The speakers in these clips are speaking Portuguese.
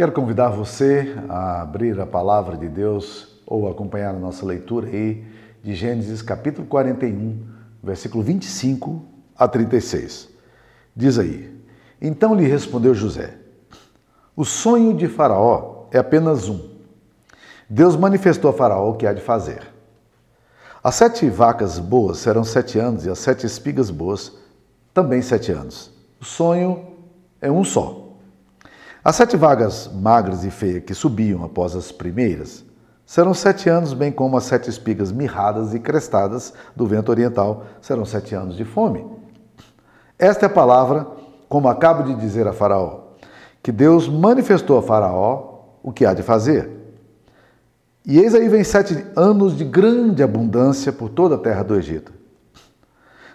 Quero convidar você a abrir a palavra de Deus ou acompanhar a nossa leitura aí de Gênesis capítulo 41, versículo 25 a 36. Diz aí: Então lhe respondeu José: O sonho de Faraó é apenas um. Deus manifestou a Faraó o que há de fazer. As sete vacas boas serão sete anos e as sete espigas boas também sete anos. O sonho é um só. As sete vagas magras e feias que subiam após as primeiras serão sete anos, bem como as sete espigas mirradas e crestadas do vento oriental serão sete anos de fome. Esta é a palavra, como acabo de dizer a Faraó, que Deus manifestou a Faraó o que há de fazer. E eis aí vem sete anos de grande abundância por toda a terra do Egito.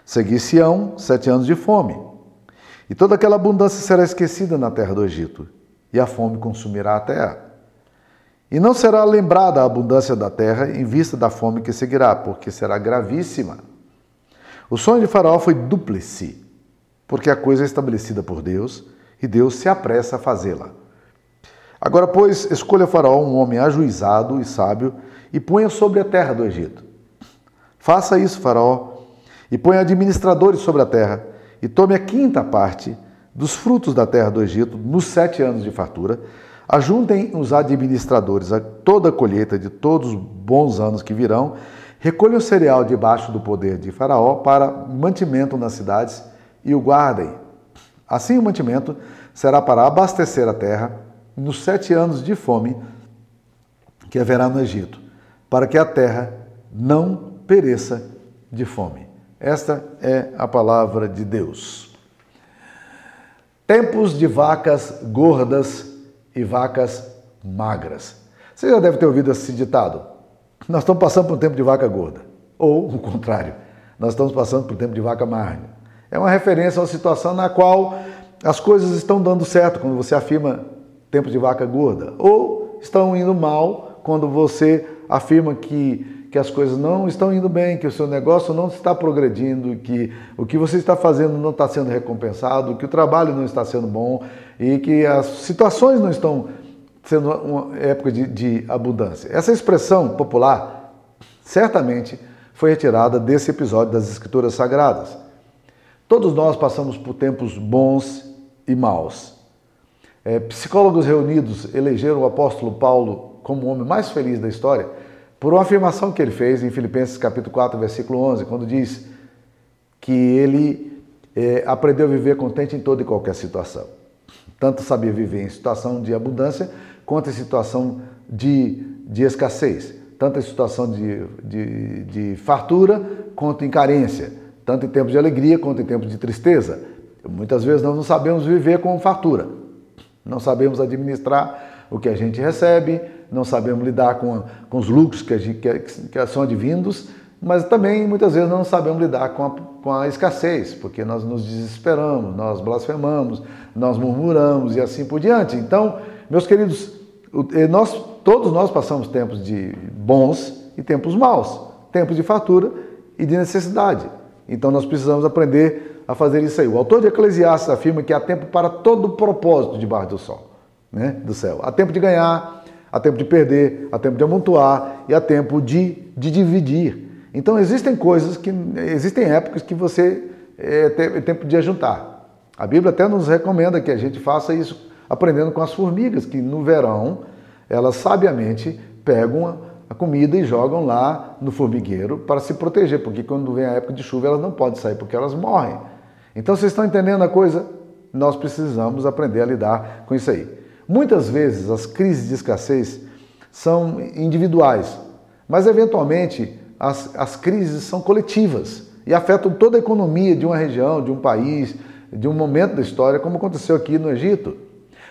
Seguir-se-ão sete anos de fome, e toda aquela abundância será esquecida na terra do Egito, e a fome consumirá a terra. E não será lembrada a abundância da terra em vista da fome que seguirá, porque será gravíssima. O sonho de Faraó foi duplice, porque a coisa é estabelecida por Deus e Deus se apressa a fazê-la. Agora, pois, escolha Faraó um homem ajuizado e sábio e ponha sobre a terra do Egito. Faça isso, Faraó, e ponha administradores sobre a terra, e tome a quinta parte dos frutos da terra do Egito nos sete anos de fartura, ajuntem os administradores a toda a colheita de todos os bons anos que virão, recolham o cereal debaixo do poder de Faraó para mantimento nas cidades e o guardem. Assim o mantimento será para abastecer a terra nos sete anos de fome que haverá no Egito, para que a terra não pereça de fome. Esta é a palavra de Deus. Tempos de vacas gordas e vacas magras. Você já deve ter ouvido esse ditado. Nós estamos passando por um tempo de vaca gorda. Ou, o contrário, nós estamos passando por um tempo de vaca magra. É uma referência a uma situação na qual as coisas estão dando certo quando você afirma tempo de vaca gorda. Ou estão indo mal quando você afirma que que as coisas não estão indo bem, que o seu negócio não está progredindo, que o que você está fazendo não está sendo recompensado, que o trabalho não está sendo bom e que as situações não estão sendo uma época de, de abundância. Essa expressão popular certamente foi retirada desse episódio das Escrituras Sagradas. Todos nós passamos por tempos bons e maus. É, psicólogos reunidos elegeram o apóstolo Paulo como o homem mais feliz da história por uma afirmação que ele fez em Filipenses capítulo 4, versículo 11, quando diz que ele é, aprendeu a viver contente em toda e qualquer situação. Tanto sabia viver em situação de abundância, quanto em situação de, de escassez. Tanto em situação de, de, de fartura, quanto em carência. Tanto em tempos de alegria, quanto em tempos de tristeza. Muitas vezes nós não sabemos viver com fartura. Não sabemos administrar o que a gente recebe, não sabemos lidar com, com os lucros que, gente, que, que, são advindos, mas também muitas vezes não sabemos lidar com a, com a escassez, porque nós nos desesperamos, nós blasfemamos, nós murmuramos e assim por diante. Então, meus queridos, nós, todos nós passamos tempos de bons e tempos maus, tempos de fatura e de necessidade. Então nós precisamos aprender a fazer isso aí. O autor de Eclesiastes afirma que há tempo para todo propósito debaixo do sol, né, do céu. Há tempo de ganhar, há tempo de perder, há tempo de amontoar e há tempo de, de dividir. Então existem coisas que existem épocas que você é, é tempo de ajuntar. A Bíblia até nos recomenda que a gente faça isso aprendendo com as formigas, que no verão elas sabiamente pegam a comida e jogam lá no formigueiro para se proteger, porque quando vem a época de chuva elas não podem sair porque elas morrem. Então vocês estão entendendo a coisa? Nós precisamos aprender a lidar com isso aí. Muitas vezes as crises de escassez são individuais, mas eventualmente as, as crises são coletivas e afetam toda a economia de uma região, de um país, de um momento da história, como aconteceu aqui no Egito.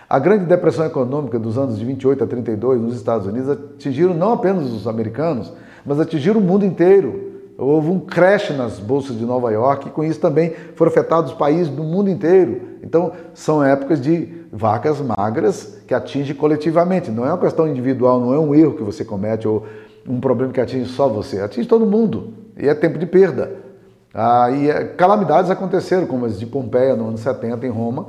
A grande depressão econômica dos anos de 28 a 32 nos Estados Unidos atingiram não apenas os americanos, mas atingiram o mundo inteiro. Houve um crash nas bolsas de Nova York e com isso também foram afetados os países do mundo inteiro. Então, são épocas de vacas magras que atinge coletivamente. Não é uma questão individual, não é um erro que você comete ou um problema que atinge só você, atinge todo mundo. E é tempo de perda. Ah, e é, calamidades aconteceram, como as de Pompeia no ano 70 em Roma,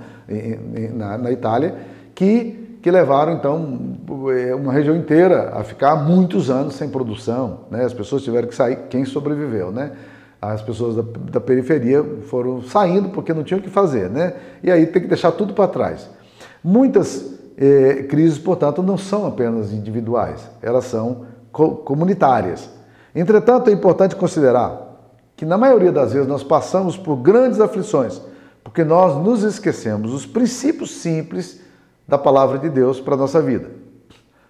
na, na, Itália, que, que levaram então é, uma região inteira a ficar muitos anos sem produção. Né? As pessoas tiveram que sair, quem sobreviveu, né? As pessoas da, da periferia foram saindo porque não tinham o que fazer, né? E aí tem que deixar tudo para trás. Muitas eh, crises, portanto, não são apenas individuais, elas são co comunitárias. Entretanto, é importante considerar que na maioria das vezes nós passamos por grandes aflições, porque nós nos esquecemos os princípios simples da palavra de Deus para a nossa vida.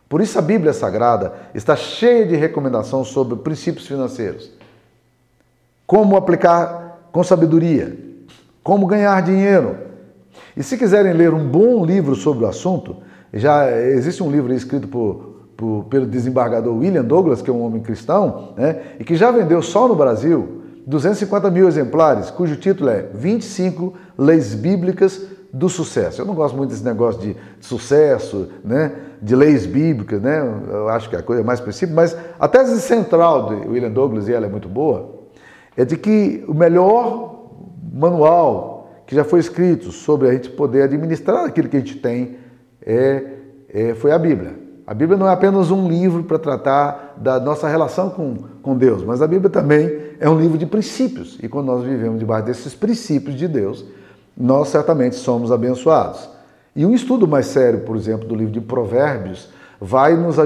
Por isso a Bíblia Sagrada está cheia de recomendações sobre princípios financeiros. Como aplicar com sabedoria, como ganhar dinheiro. E se quiserem ler um bom livro sobre o assunto, já existe um livro escrito por, por, pelo desembargador William Douglas, que é um homem cristão, né, e que já vendeu só no Brasil 250 mil exemplares, cujo título é 25 Leis Bíblicas do sucesso. Eu não gosto muito desse negócio de sucesso, né, de leis bíblicas, né? Eu acho que é a coisa mais específica, mas a tese central de William Douglas, e ela é muito boa, é de que o melhor manual que já foi escrito sobre a gente poder administrar aquilo que a gente tem é, é foi a Bíblia. A Bíblia não é apenas um livro para tratar da nossa relação com, com Deus, mas a Bíblia também é um livro de princípios. E quando nós vivemos debaixo desses princípios de Deus, nós certamente somos abençoados. E um estudo mais sério, por exemplo, do livro de Provérbios, vai nos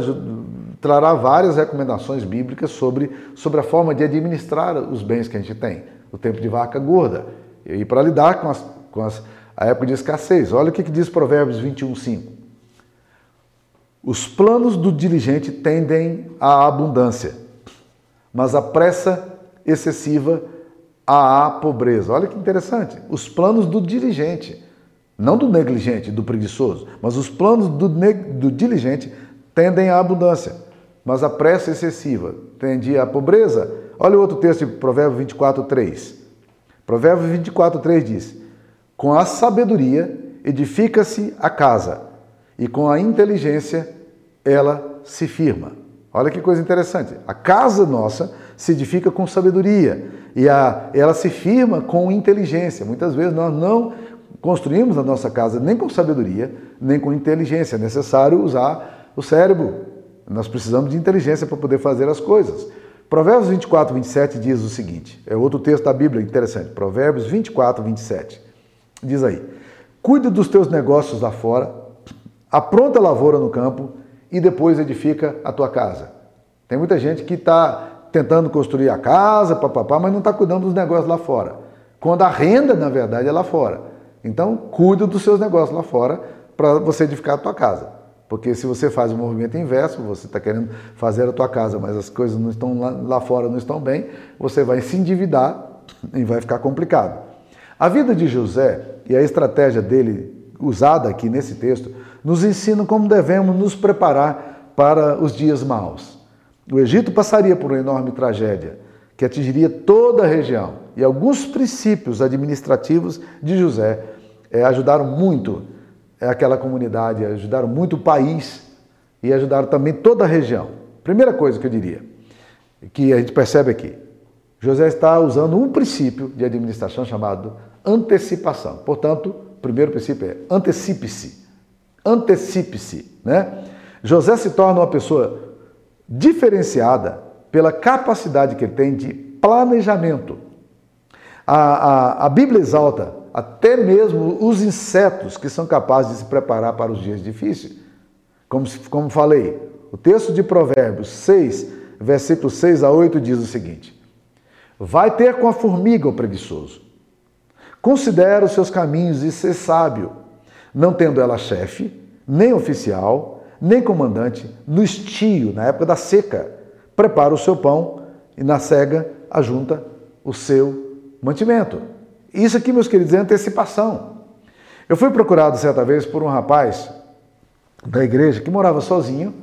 trará várias recomendações bíblicas sobre, sobre a forma de administrar os bens que a gente tem. O tempo de vaca gorda. E para lidar com, as, com as, a época de escassez. Olha o que, que diz Provérbios 21, 5. Os planos do diligente tendem à abundância, mas a pressa excessiva à pobreza. Olha que interessante. Os planos do diligente, não do negligente, do preguiçoso, mas os planos do, do diligente tendem à abundância, mas a pressa excessiva tende à pobreza. Olha o outro texto de Provérbios 24, 3. Provérbios 24, 3 diz: Com a sabedoria edifica-se a casa, e com a inteligência ela se firma. Olha que coisa interessante. A casa nossa se edifica com sabedoria e a, ela se firma com inteligência. Muitas vezes nós não construímos a nossa casa nem com sabedoria, nem com inteligência. É necessário usar o cérebro. Nós precisamos de inteligência para poder fazer as coisas. Provérbios 24, 27 diz o seguinte: é outro texto da Bíblia interessante. Provérbios 24, 27. Diz aí: Cuide dos teus negócios lá fora, apronta a lavoura no campo e depois edifica a tua casa. Tem muita gente que está tentando construir a casa, papapá, mas não está cuidando dos negócios lá fora. Quando a renda, na verdade, é lá fora. Então, cuida dos seus negócios lá fora para você edificar a tua casa. Porque se você faz o movimento inverso, você está querendo fazer a tua casa, mas as coisas não estão lá, lá fora, não estão bem, você vai se endividar e vai ficar complicado. A vida de José e a estratégia dele, usada aqui nesse texto, nos ensinam como devemos nos preparar para os dias maus. O Egito passaria por uma enorme tragédia que atingiria toda a região. E alguns princípios administrativos de José é, ajudaram muito é, aquela comunidade, ajudaram muito o país e ajudaram também toda a região. Primeira coisa que eu diria, que a gente percebe aqui, José está usando um princípio de administração chamado antecipação. Portanto, o primeiro princípio é antecipe-se. Antecipe-se. Né? José se torna uma pessoa diferenciada pela capacidade que ele tem de planejamento. A, a, a Bíblia exalta até mesmo os insetos que são capazes de se preparar para os dias difíceis. Como, como falei, o texto de Provérbios 6, versículos 6 a 8 diz o seguinte: Vai ter com a formiga o preguiçoso. Considera os seus caminhos e ser sábio, não tendo ela chefe, nem oficial, nem comandante, no estio, na época da seca, prepara o seu pão e na cega ajunta o seu mantimento. Isso aqui, meus queridos, é antecipação. Eu fui procurado certa vez por um rapaz da igreja que morava sozinho,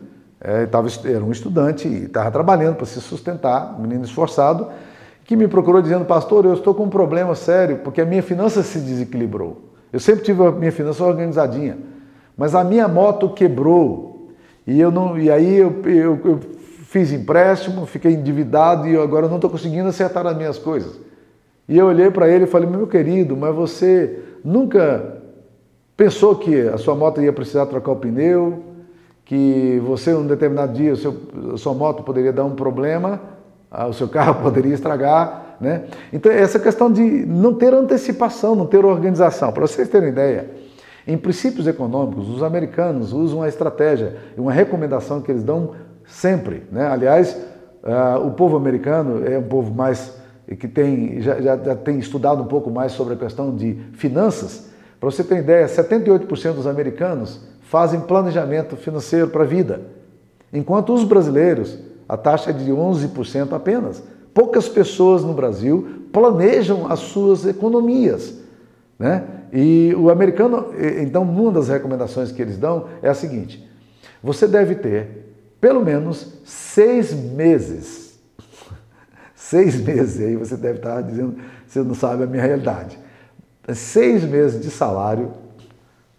é, tava, era um estudante e estava trabalhando para se sustentar, um menino esforçado, que me procurou dizendo, pastor, eu estou com um problema sério, porque a minha finança se desequilibrou. Eu sempre tive a minha finança organizadinha, mas a minha moto quebrou e, eu não, e aí eu, eu, eu fiz empréstimo, fiquei endividado e agora não estou conseguindo acertar as minhas coisas. E eu olhei para ele e falei, meu querido, mas você nunca Pensou que a sua moto ia precisar trocar o pneu, que você, um determinado dia, seu, a sua moto poderia dar um problema, ah, o seu carro poderia estragar. Né? Então, essa questão de não ter antecipação, não ter organização. Para vocês terem ideia, em princípios econômicos, os americanos usam uma estratégia e uma recomendação que eles dão sempre. Né? Aliás, uh, o povo americano é um povo mais que tem, já, já, já tem estudado um pouco mais sobre a questão de finanças. Para você ter ideia, 78% dos americanos fazem planejamento financeiro para a vida, enquanto os brasileiros, a taxa é de 11% apenas. Poucas pessoas no Brasil planejam as suas economias. Né? E o americano, então, uma das recomendações que eles dão é a seguinte: você deve ter pelo menos seis meses. seis meses, aí você deve estar dizendo, você não sabe a minha realidade. Seis meses de salário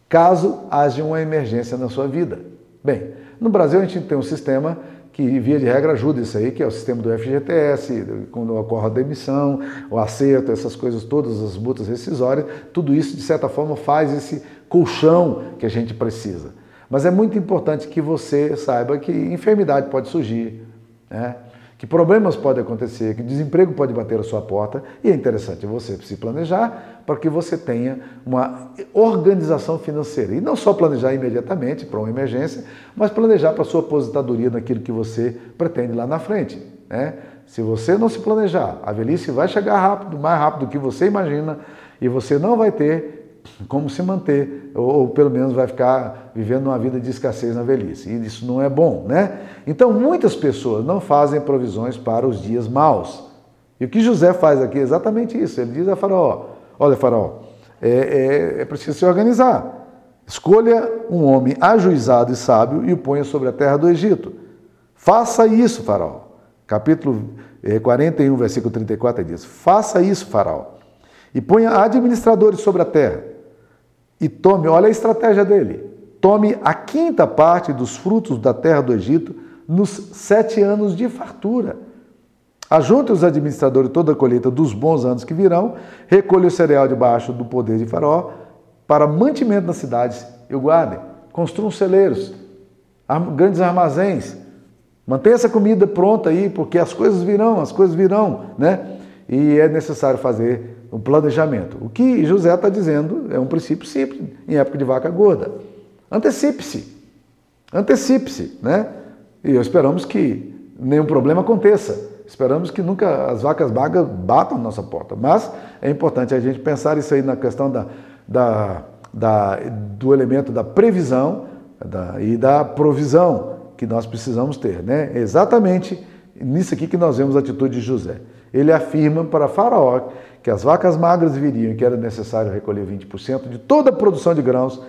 caso haja uma emergência na sua vida. Bem, no Brasil a gente tem um sistema que, via de regra, ajuda isso aí, que é o sistema do FGTS, quando ocorre a demissão, o acerto, essas coisas todas, as multas rescisórias, tudo isso, de certa forma, faz esse colchão que a gente precisa. Mas é muito importante que você saiba que enfermidade pode surgir, né? que problemas podem acontecer, que desemprego pode bater a sua porta, e é interessante você se planejar para que você tenha uma organização financeira. E não só planejar imediatamente para uma emergência, mas planejar para a sua aposentadoria naquilo que você pretende lá na frente. Né? Se você não se planejar, a velhice vai chegar rápido, mais rápido do que você imagina, e você não vai ter como se manter, ou, ou, pelo menos vai ficar vivendo uma vida de escassez na velhice. E isso não é bom, né? Então, muitas pessoas não fazem provisões para os dias maus. E o que José faz aqui é exatamente isso. Ele diz a Faraó: Olha, Faraó, é, é, é preciso se organizar. Escolha um homem ajuizado e sábio e o ponha sobre a terra do Egito. Faça isso, Faraó. Capítulo 41, é, versículo 34 diz: Faça isso, Faraó e ponha administradores sobre a terra. E tome, olha a estratégia dele: tome a quinta parte dos frutos da terra do Egito nos sete anos de fartura. Ajunte os administradores toda a colheita dos bons anos que virão, recolha o cereal debaixo do poder de Faraó, para mantimento nas cidades e o guardem. Construam celeiros, grandes armazéns. Mantenha essa comida pronta aí, porque as coisas virão, as coisas virão, né? E é necessário fazer o planejamento. O que José está dizendo é um princípio simples em época de vaca gorda. Antecipe-se. Antecipe-se, né? E esperamos que nenhum problema aconteça. Esperamos que nunca as vacas magras batam na nossa porta. Mas é importante a gente pensar isso aí na questão da, da, da do elemento da previsão da, e da provisão que nós precisamos ter. Né? exatamente nisso aqui que nós vemos a atitude de José. Ele afirma para Faraó que as vacas magras viriam e que era necessário recolher 20% de toda a produção de grãos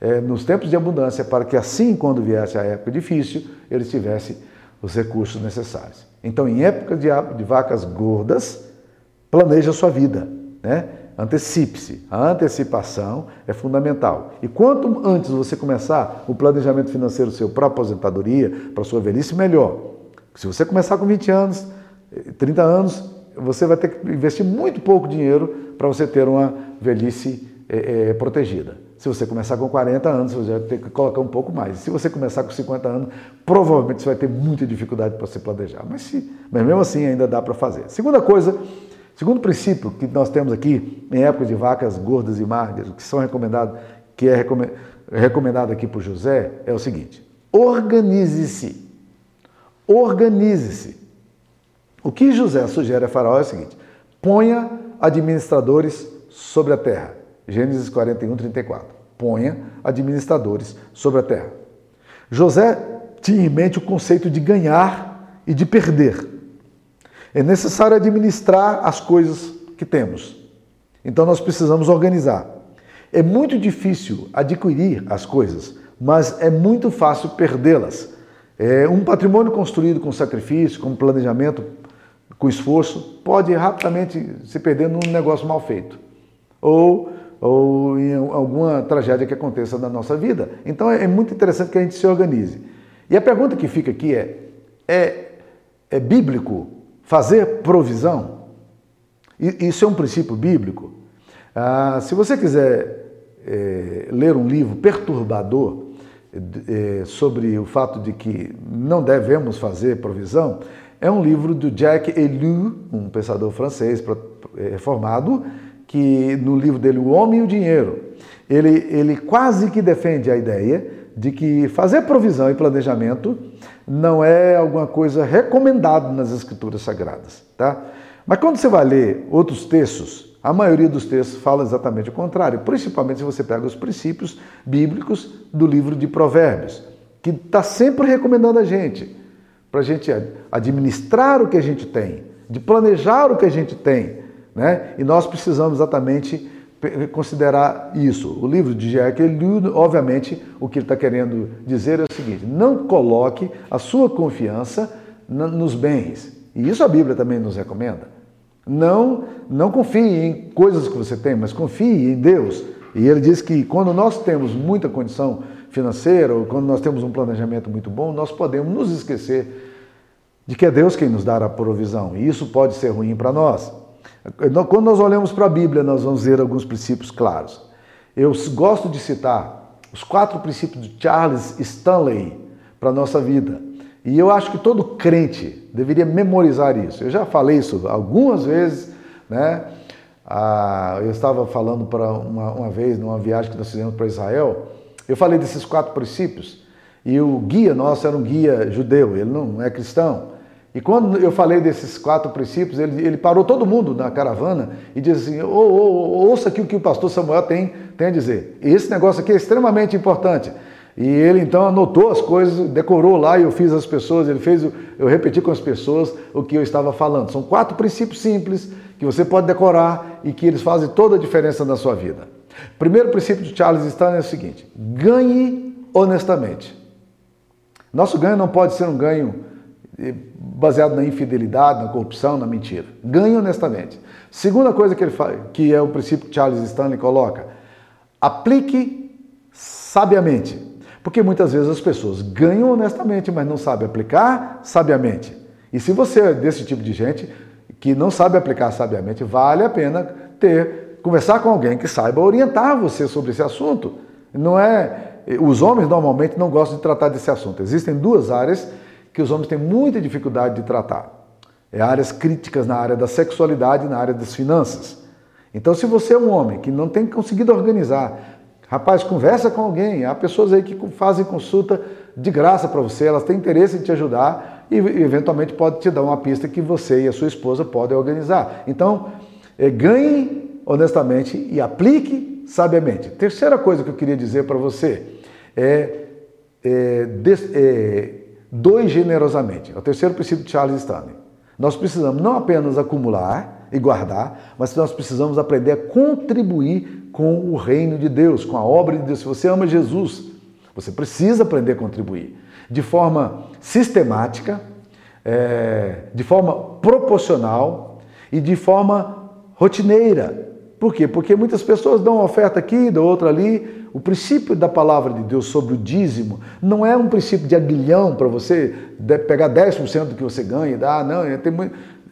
é, nos tempos de abundância, para que assim, quando viesse a época difícil, eles tivessem os recursos necessários. Então, em época de, de vacas gordas, planeje a sua vida, né? Antecipe-se. A antecipação é fundamental. E quanto antes você começar o planejamento financeiro seu para aposentadoria, para sua velhice, melhor. Se você começar com 20 anos, 30 anos, você vai ter que investir muito pouco dinheiro para você ter uma velhice é, é, protegida. Se você começar com 40 anos, você vai ter que colocar um pouco mais. Se você começar com 50 anos, provavelmente você vai ter muita dificuldade para se planejar. Mas, se, mas mesmo assim ainda dá para fazer. Segunda coisa, segundo princípio que nós temos aqui em época de vacas gordas e magras, que são que é recomendado aqui por José, é o seguinte: organize-se. Organize-se. O que José sugere a Faraó é o seguinte: ponha administradores sobre a terra. Gênesis 41, 34. Ponha administradores sobre a terra. José tinha em mente o conceito de ganhar e de perder. É necessário administrar as coisas que temos. Então nós precisamos organizar. É muito difícil adquirir as coisas, mas é muito fácil perdê-las. É um patrimônio construído com sacrifício, com planejamento com esforço, pode rapidamente se perder num negócio mal feito. Ou, ou em alguma tragédia que aconteça na nossa vida. Então é, é muito interessante que a gente se organize. E a pergunta que fica aqui é: é, é bíblico fazer provisão? Isso é um princípio bíblico? Ah, se você quiser é, ler um livro perturbador é, sobre o fato de que não devemos fazer provisão, é um livro do Jacques Ellul, um pensador francês reformado, que no livro dele, O Homem e o Dinheiro, ele, ele quase que defende a ideia de que fazer provisão e planejamento não é alguma coisa recomendada nas escrituras sagradas, tá? Mas quando você vai ler outros textos, a maioria dos textos fala exatamente o contrário, principalmente se você pega os princípios bíblicos do livro de Provérbios, que está sempre recomendando a gente, para a gente administrar o que a gente tem, de planejar o que a gente tem, né? E nós precisamos exatamente considerar isso. O livro de Jack, obviamente, o que ele está querendo dizer é o seguinte: não coloque a sua confiança nos bens. E isso a Bíblia também nos recomenda. Não, não confie em coisas que você tem, mas confie em Deus. E ele diz que quando nós temos muita condição financeira, ou quando nós temos um planejamento muito bom, nós podemos nos esquecer de que é Deus quem nos dá a provisão. E isso pode ser ruim para nós. Quando nós olhamos para a Bíblia, nós vamos ver alguns princípios claros. Eu gosto de citar os quatro princípios de Charles Stanley para a nossa vida. E eu acho que todo crente deveria memorizar isso. Eu já falei isso algumas vezes, né? Ah, eu estava falando para uma, uma vez, numa viagem que nós fizemos para Israel, eu falei desses quatro princípios e o guia nosso era um guia judeu, ele não é cristão. E quando eu falei desses quatro princípios, ele, ele parou todo mundo na caravana e disse assim: oh, oh, ouça aqui o que o pastor Samuel tem, tem a dizer. Esse negócio aqui é extremamente importante. E ele então anotou as coisas, decorou lá e eu fiz as pessoas, ele fez, eu repeti com as pessoas o que eu estava falando. São quatro princípios simples que você pode decorar e que eles fazem toda a diferença na sua vida. Primeiro princípio de Charles Stanley é o seguinte: ganhe honestamente. Nosso ganho não pode ser um ganho baseado na infidelidade, na corrupção, na mentira. Ganhe honestamente. Segunda coisa que ele fala, que é o princípio que Charles Stanley coloca, aplique sabiamente. Porque muitas vezes as pessoas ganham honestamente, mas não sabem aplicar sabiamente. E se você é desse tipo de gente que não sabe aplicar sabiamente, vale a pena ter conversar com alguém que saiba orientar você sobre esse assunto. Não é os homens normalmente não gostam de tratar desse assunto. Existem duas áreas que os homens têm muita dificuldade de tratar. É áreas críticas na área da sexualidade e na área das finanças. Então, se você é um homem que não tem conseguido organizar, rapaz, conversa com alguém. Há pessoas aí que fazem consulta de graça para você, elas têm interesse em te ajudar e, eventualmente, pode te dar uma pista que você e a sua esposa podem organizar. Então, é, ganhe honestamente e aplique sabiamente. Terceira coisa que eu queria dizer para você é, é, é Doe generosamente. É o terceiro princípio de Charles Stanley. Nós precisamos não apenas acumular e guardar, mas nós precisamos aprender a contribuir com o reino de Deus, com a obra de Deus. Se você ama Jesus, você precisa aprender a contribuir de forma sistemática, é, de forma proporcional e de forma rotineira. Por quê? Porque muitas pessoas dão uma oferta aqui, dão outra ali. O princípio da palavra de Deus sobre o dízimo não é um princípio de aguilhão para você pegar 10% do que você ganha e dar. Não, é,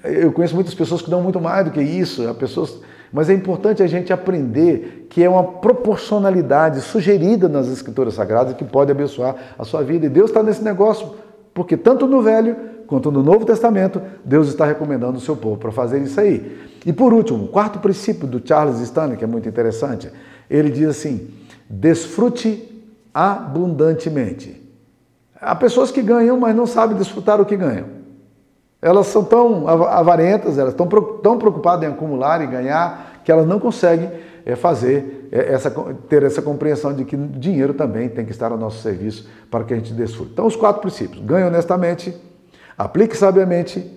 eu conheço muitas pessoas que dão muito mais do que isso. Pessoas, mas é importante a gente aprender que é uma proporcionalidade sugerida nas Escrituras Sagradas que pode abençoar a sua vida. E Deus está nesse negócio, porque tanto no Velho quanto no Novo Testamento, Deus está recomendando o seu povo para fazer isso aí. E por último, o quarto princípio do Charles Stanley, que é muito interessante, ele diz assim: desfrute abundantemente. Há pessoas que ganham, mas não sabem desfrutar o que ganham. Elas são tão avarentas, elas estão tão preocupadas em acumular e ganhar, que elas não conseguem eh, fazer eh, essa, ter essa compreensão de que dinheiro também tem que estar ao nosso serviço para que a gente desfrute. Então, os quatro princípios: ganhe honestamente, Aplique sabiamente,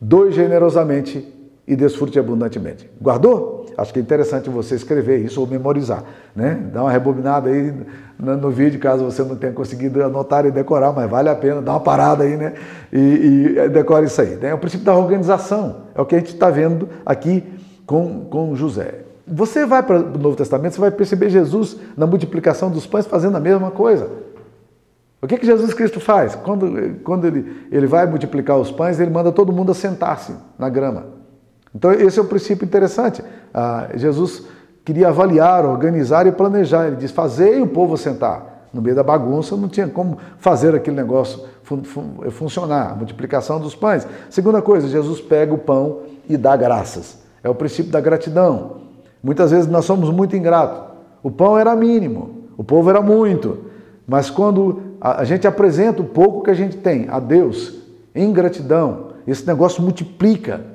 doe generosamente e desfrute abundantemente. Guardou? Acho que é interessante você escrever isso ou memorizar, né? Dá uma rebobinada aí no vídeo, caso você não tenha conseguido anotar e decorar, mas vale a pena, dá uma parada aí, né? E, e decore isso aí. Né? É o princípio da organização, é o que a gente está vendo aqui com, com José. Você vai para o Novo Testamento, você vai perceber Jesus na multiplicação dos pães fazendo a mesma coisa. O que, que Jesus Cristo faz? Quando, quando ele, ele vai multiplicar os pães, ele manda todo mundo assentar-se na grama. Então, esse é um princípio interessante. Ah, Jesus queria avaliar, organizar e planejar. Ele diz: Fazei o povo sentar. No meio da bagunça não tinha como fazer aquele negócio fun fun funcionar, a multiplicação dos pães. Segunda coisa, Jesus pega o pão e dá graças. É o princípio da gratidão. Muitas vezes nós somos muito ingratos. O pão era mínimo, o povo era muito. Mas quando a gente apresenta o pouco que a gente tem a Deus em gratidão, esse negócio multiplica.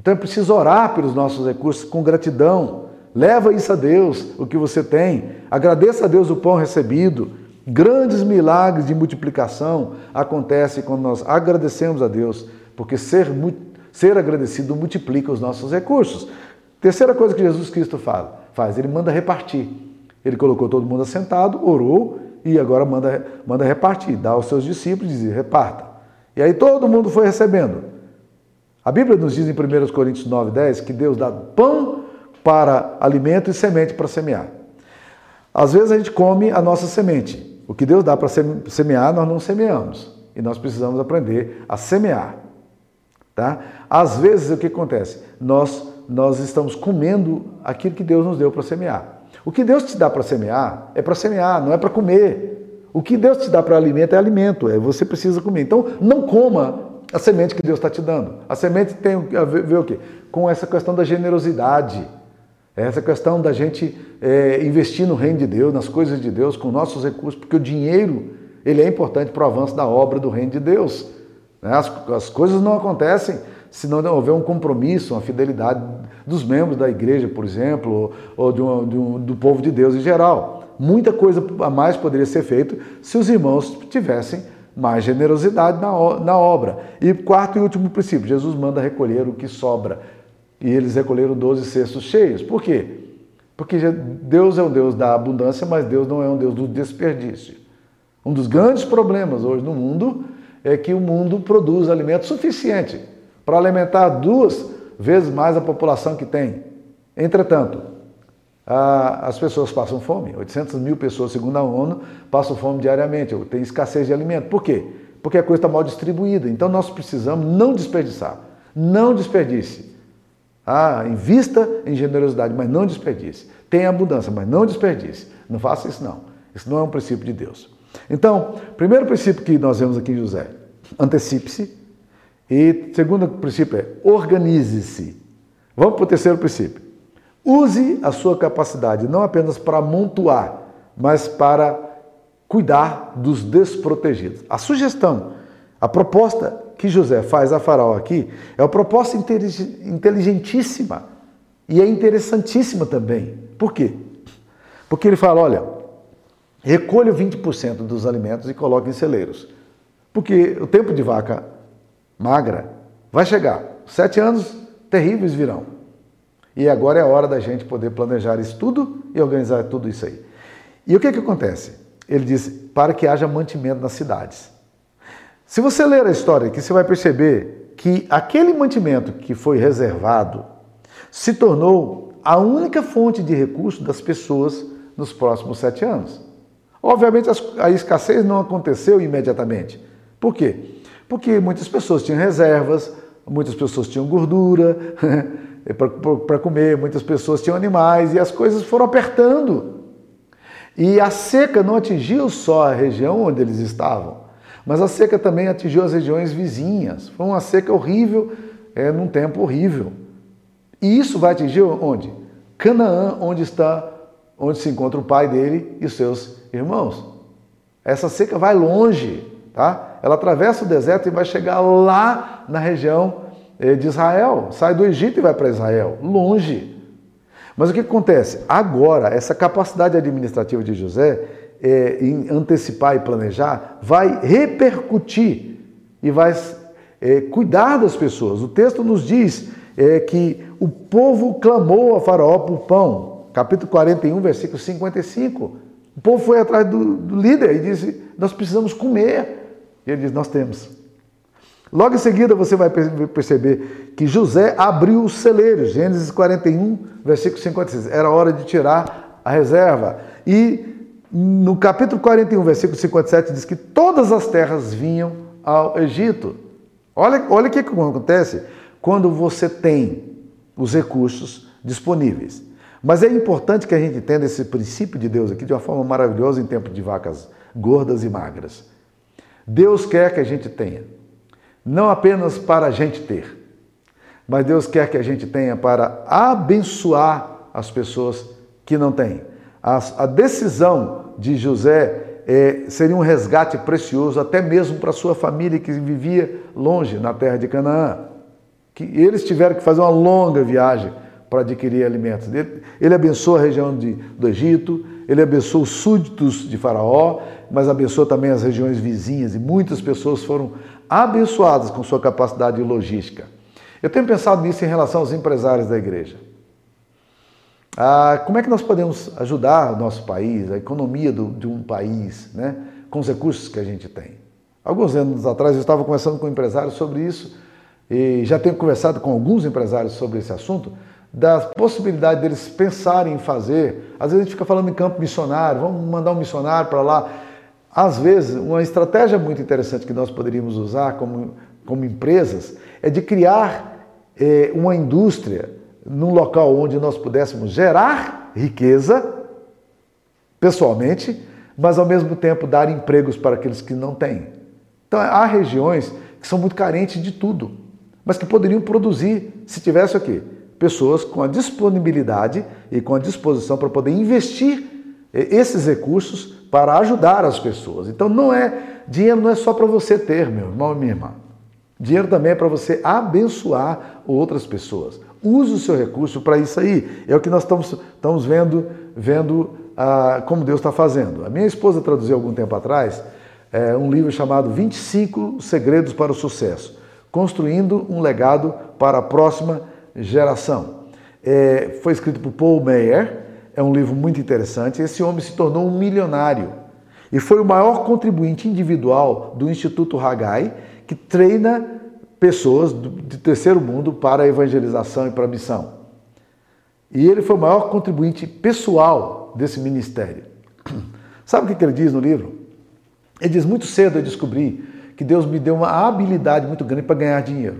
Então é preciso orar pelos nossos recursos com gratidão. Leva isso a Deus, o que você tem. Agradeça a Deus o pão recebido. Grandes milagres de multiplicação acontecem quando nós agradecemos a Deus, porque ser, ser agradecido multiplica os nossos recursos. Terceira coisa que Jesus Cristo fala, faz, ele manda repartir. Ele colocou todo mundo assentado, orou e agora manda, manda repartir, dá aos seus discípulos e diz: reparta. E aí todo mundo foi recebendo. A Bíblia nos diz em 1 Coríntios 9, 10 que Deus dá pão para alimento e semente para semear. Às vezes a gente come a nossa semente. O que Deus dá para semear, nós não semeamos. E nós precisamos aprender a semear. Tá? Às vezes o que acontece? Nós, nós estamos comendo aquilo que Deus nos deu para semear. O que Deus te dá para semear é para semear, não é para comer. O que Deus te dá para alimento é alimento, é você precisa comer. Então, não coma a semente que Deus está te dando. A semente tem a ver, ver, o quê? Com essa questão da generosidade, essa questão da gente é, investir no reino de Deus, nas coisas de Deus, com nossos recursos, porque o dinheiro ele é importante para o avanço da obra do reino de Deus. Né? As, as coisas não acontecem se não houver um compromisso, uma fidelidade dos membros da igreja, por exemplo, ou de um, de um, do povo de Deus em geral. Muita coisa a mais poderia ser feita se os irmãos tivessem mais generosidade na, na obra. E quarto e último princípio, Jesus manda recolher o que sobra. E eles recolheram 12 cestos cheios. Por quê? Porque Deus é o Deus da abundância, mas Deus não é um Deus do desperdício. Um dos grandes problemas hoje no mundo é que o mundo produz alimento suficiente para alimentar duas vezes mais a população que tem. Entretanto, as pessoas passam fome. 800 mil pessoas, segundo a ONU, passam fome diariamente. Tem escassez de alimento. Por quê? Porque a coisa está mal distribuída. Então nós precisamos não desperdiçar. Não desperdice. Ah, invista em generosidade, mas não desperdice. Tenha abundância, mas não desperdice. Não faça isso não. Isso não é um princípio de Deus. Então, primeiro princípio que nós vemos aqui em José, antecipe-se, e segundo princípio é organize-se. Vamos para o terceiro princípio. Use a sua capacidade não apenas para amontoar, mas para cuidar dos desprotegidos. A sugestão, a proposta que José faz a Faraó aqui é uma proposta inteligentíssima e é interessantíssima também. Por quê? Porque ele fala: olha, recolha 20% dos alimentos e coloque em celeiros. Porque o tempo de vaca magra, vai chegar. Sete anos terríveis virão. E agora é a hora da gente poder planejar isso tudo e organizar tudo isso aí. E o que, que acontece? Ele diz: para que haja mantimento nas cidades. Se você ler a história aqui, você vai perceber que aquele mantimento que foi reservado se tornou a única fonte de recurso das pessoas nos próximos sete anos. Obviamente, a escassez não aconteceu imediatamente. Por quê? Porque muitas pessoas tinham reservas, muitas pessoas tinham gordura para comer, muitas pessoas tinham animais e as coisas foram apertando. E a seca não atingiu só a região onde eles estavam, mas a seca também atingiu as regiões vizinhas. Foi uma seca horrível, é, num tempo horrível. E isso vai atingir onde? Canaã, onde está, onde se encontra o pai dele e seus irmãos. Essa seca vai longe, tá? ela atravessa o deserto e vai chegar lá na região de Israel. Sai do Egito e vai para Israel, longe. Mas o que acontece? Agora, essa capacidade administrativa de José é, em antecipar e planejar vai repercutir e vai é, cuidar das pessoas. O texto nos diz é, que o povo clamou a Faraó por pão. Capítulo 41, versículo 55. O povo foi atrás do, do líder e disse: Nós precisamos comer. E ele diz: Nós temos. Logo em seguida você vai perceber que José abriu os celeiros, Gênesis 41, versículo 56. Era hora de tirar a reserva. E no capítulo 41, versículo 57, diz que todas as terras vinham ao Egito. Olha, olha o que acontece quando você tem os recursos disponíveis. Mas é importante que a gente entenda esse princípio de Deus aqui de uma forma maravilhosa em tempo de vacas gordas e magras. Deus quer que a gente tenha, não apenas para a gente ter, mas Deus quer que a gente tenha para abençoar as pessoas que não têm. A, a decisão de José é, seria um resgate precioso, até mesmo para sua família que vivia longe na terra de Canaã. Que eles tiveram que fazer uma longa viagem para adquirir alimentos. Ele, ele abençoa a região de, do Egito, ele abençoa os súditos de Faraó, mas abençoa também as regiões vizinhas e muitas pessoas foram abençoadas com sua capacidade logística. Eu tenho pensado nisso em relação aos empresários da igreja. Ah, como é que nós podemos ajudar o nosso país, a economia do, de um país, né, com os recursos que a gente tem? Alguns anos atrás eu estava conversando com empresários sobre isso e já tenho conversado com alguns empresários sobre esse assunto da possibilidade deles pensarem em fazer. Às vezes a gente fica falando em campo missionário, vamos mandar um missionário para lá. Às vezes, uma estratégia muito interessante que nós poderíamos usar como, como empresas é de criar é, uma indústria num local onde nós pudéssemos gerar riqueza pessoalmente, mas ao mesmo tempo dar empregos para aqueles que não têm. Então, há regiões que são muito carentes de tudo, mas que poderiam produzir se tivesse o quê? pessoas com a disponibilidade e com a disposição para poder investir eh, esses recursos para ajudar as pessoas. Então não é dinheiro não é só para você ter, meu irmão e minha irmã. Dinheiro também é para você abençoar outras pessoas. Use o seu recurso para isso aí. É o que nós estamos, estamos vendo, vendo ah, como Deus está fazendo. A minha esposa traduziu algum tempo atrás é, um livro chamado 25 Segredos para o Sucesso, construindo um legado para a próxima geração. É, foi escrito por Paul Meyer, é um livro muito interessante. Esse homem se tornou um milionário e foi o maior contribuinte individual do Instituto Haggai, que treina pessoas de terceiro mundo para a evangelização e para a missão. E ele foi o maior contribuinte pessoal desse ministério. Sabe o que ele diz no livro? Ele diz: Muito cedo eu descobri que Deus me deu uma habilidade muito grande para ganhar dinheiro.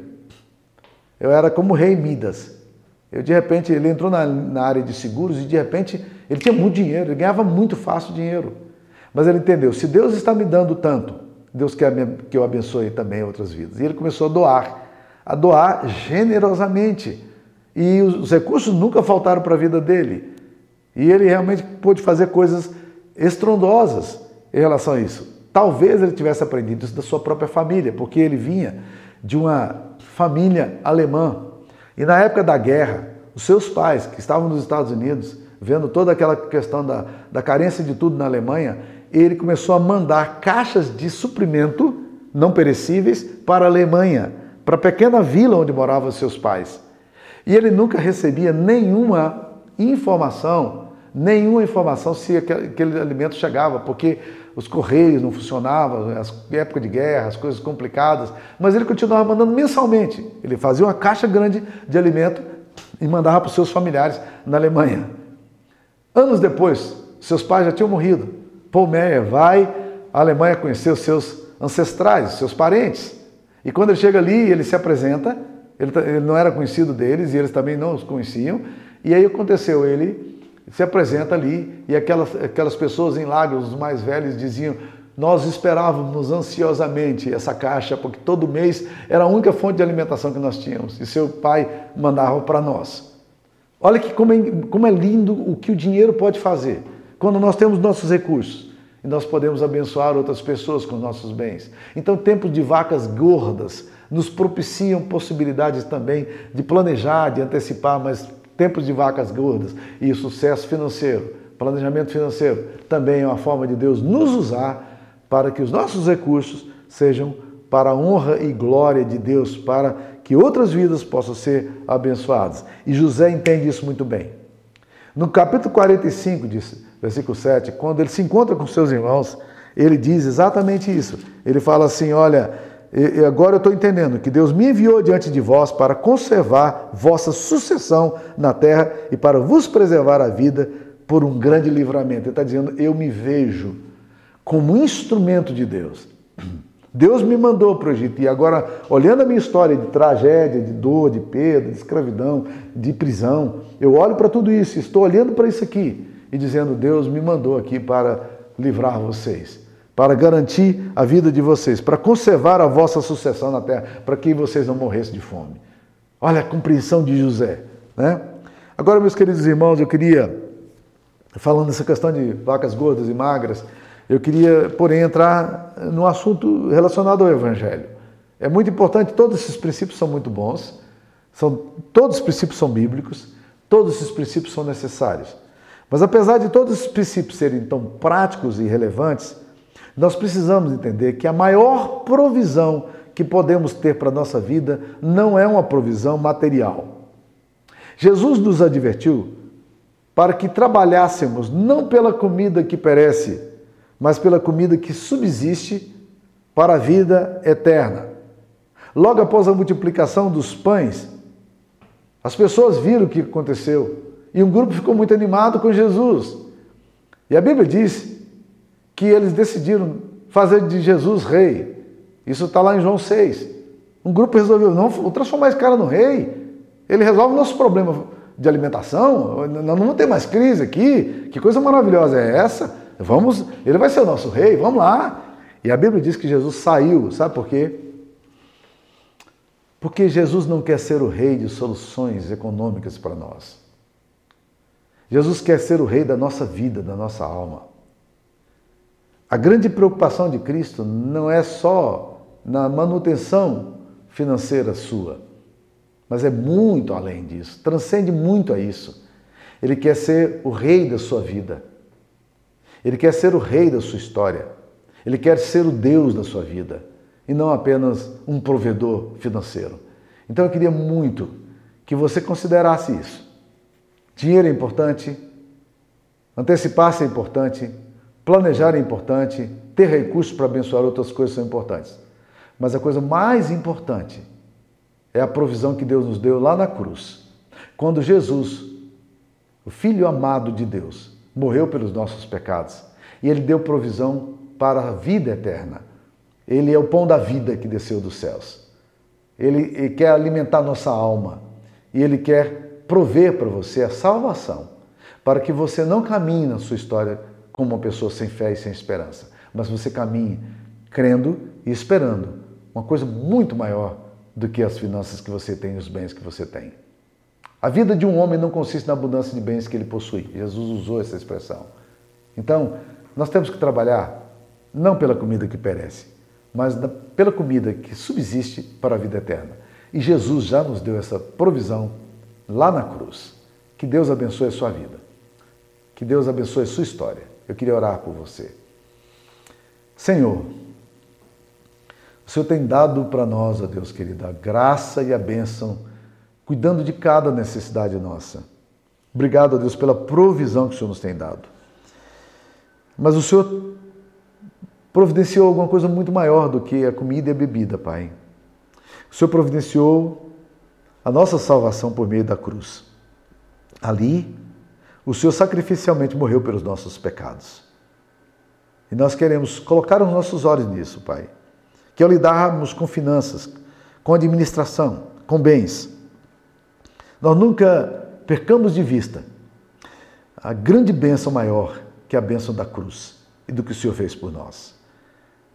Eu era como o rei Midas. Eu, de repente, ele entrou na, na, área de seguros e, de repente, ele tinha muito dinheiro, ele ganhava muito fácil dinheiro. Mas ele entendeu: se Deus está me dando tanto, Deus quer que eu abençoe também outras vidas. E ele começou a doar, a doar generosamente. E os recursos nunca faltaram para a vida dele. E ele realmente pôde fazer coisas estrondosas em relação a isso. Talvez ele tivesse aprendido isso da sua própria família, porque ele vinha de uma família alemã. E na época da guerra, os seus pais, que estavam nos Estados Unidos, vendo toda aquela questão da, da carência de tudo na Alemanha, ele começou a mandar caixas de suprimento não perecíveis para a Alemanha, para a pequena vila onde moravam seus pais. E ele nunca recebia nenhuma informação, nenhuma informação se aquele, aquele alimento chegava, porque os correios não funcionavam, as época de guerra, as coisas complicadas, mas ele continuava mandando mensalmente. Ele fazia uma caixa grande de alimento e mandava para os seus familiares na Alemanha. Anos depois, seus pais já tinham morrido. Paul Meyer vai à Alemanha conhecer os seus ancestrais, seus parentes. E quando ele chega ali, ele se apresenta, ele, ele não era conhecido deles e eles também não os conheciam. E aí aconteceu, ele se apresenta ali e aquelas, aquelas pessoas em lágrimas, os mais velhos, diziam: Nós esperávamos ansiosamente essa caixa, porque todo mês era a única fonte de alimentação que nós tínhamos e seu pai mandava para nós. Olha que como é, como é lindo o que o dinheiro pode fazer quando nós temos nossos recursos e nós podemos abençoar outras pessoas com nossos bens. Então, tempos de vacas gordas nos propiciam possibilidades também de planejar, de antecipar, mas tempos de vacas gordas e sucesso financeiro, planejamento financeiro, também é uma forma de Deus nos usar para que os nossos recursos sejam para a honra e glória de Deus, para que outras vidas possam ser abençoadas. E José entende isso muito bem. No capítulo 45, diz, versículo 7, quando ele se encontra com seus irmãos, ele diz exatamente isso. Ele fala assim: Olha, e agora eu estou entendendo que Deus me enviou diante de vós para conservar vossa sucessão na terra e para vos preservar a vida por um grande livramento. Ele está dizendo: eu me vejo como instrumento de Deus. Deus me mandou para o Egito. E agora, olhando a minha história de tragédia, de dor, de perda, de escravidão, de prisão, eu olho para tudo isso, estou olhando para isso aqui e dizendo: Deus me mandou aqui para livrar vocês, para garantir a vida de vocês, para conservar a vossa sucessão na terra, para que vocês não morressem de fome. Olha a compreensão de José. Né? Agora, meus queridos irmãos, eu queria, falando dessa questão de vacas gordas e magras, eu queria, porém, entrar no assunto relacionado ao Evangelho. É muito importante, todos esses princípios são muito bons, são, todos os princípios são bíblicos, todos esses princípios são necessários. Mas apesar de todos esses princípios serem tão práticos e relevantes, nós precisamos entender que a maior provisão que podemos ter para a nossa vida não é uma provisão material. Jesus nos advertiu para que trabalhássemos não pela comida que perece, mas pela comida que subsiste para a vida eterna. Logo após a multiplicação dos pães, as pessoas viram o que aconteceu e um grupo ficou muito animado com Jesus. E a Bíblia diz que eles decidiram fazer de Jesus rei. Isso está lá em João 6. Um grupo resolveu, não, transformar esse cara no rei. Ele resolve o nosso problema de alimentação. Nós não ter mais crise aqui. Que coisa maravilhosa é essa? Vamos, ele vai ser o nosso rei, vamos lá. E a Bíblia diz que Jesus saiu, sabe por quê? Porque Jesus não quer ser o rei de soluções econômicas para nós. Jesus quer ser o rei da nossa vida, da nossa alma. A grande preocupação de Cristo não é só na manutenção financeira sua, mas é muito além disso, transcende muito a isso. Ele quer ser o rei da sua vida. Ele quer ser o rei da sua história. Ele quer ser o Deus da sua vida e não apenas um provedor financeiro. Então eu queria muito que você considerasse isso. Dinheiro é importante, antecipar-se é importante, planejar é importante, ter recursos para abençoar outras coisas são importantes. Mas a coisa mais importante é a provisão que Deus nos deu lá na cruz. Quando Jesus, o Filho amado de Deus, morreu pelos nossos pecados e ele deu provisão para a vida eterna. Ele é o pão da vida que desceu dos céus. Ele, quer alimentar nossa alma e ele quer prover para você a salvação, para que você não caminhe na sua história como uma pessoa sem fé e sem esperança, mas você caminhe crendo e esperando uma coisa muito maior do que as finanças que você tem e os bens que você tem. A vida de um homem não consiste na abundância de bens que ele possui. Jesus usou essa expressão. Então, nós temos que trabalhar não pela comida que perece, mas pela comida que subsiste para a vida eterna. E Jesus já nos deu essa provisão lá na cruz. Que Deus abençoe a sua vida. Que Deus abençoe a sua história. Eu queria orar por você. Senhor, o Senhor tem dado para nós, ó Deus querido, a graça e a bênção cuidando de cada necessidade nossa. Obrigado a Deus pela provisão que o Senhor nos tem dado. Mas o Senhor providenciou alguma coisa muito maior do que a comida e a bebida, Pai. O Senhor providenciou a nossa salvação por meio da cruz. Ali, o Senhor sacrificialmente morreu pelos nossos pecados. E nós queremos colocar os nossos olhos nisso, Pai. Que ao lidarmos com finanças, com administração, com bens, nós nunca percamos de vista a grande bênção maior que a bênção da cruz e do que o Senhor fez por nós.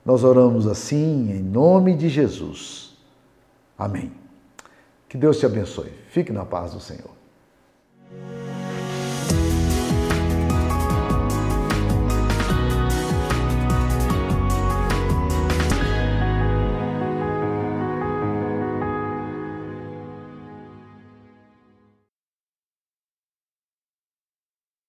Nós oramos assim em nome de Jesus. Amém. Que Deus te abençoe. Fique na paz do Senhor.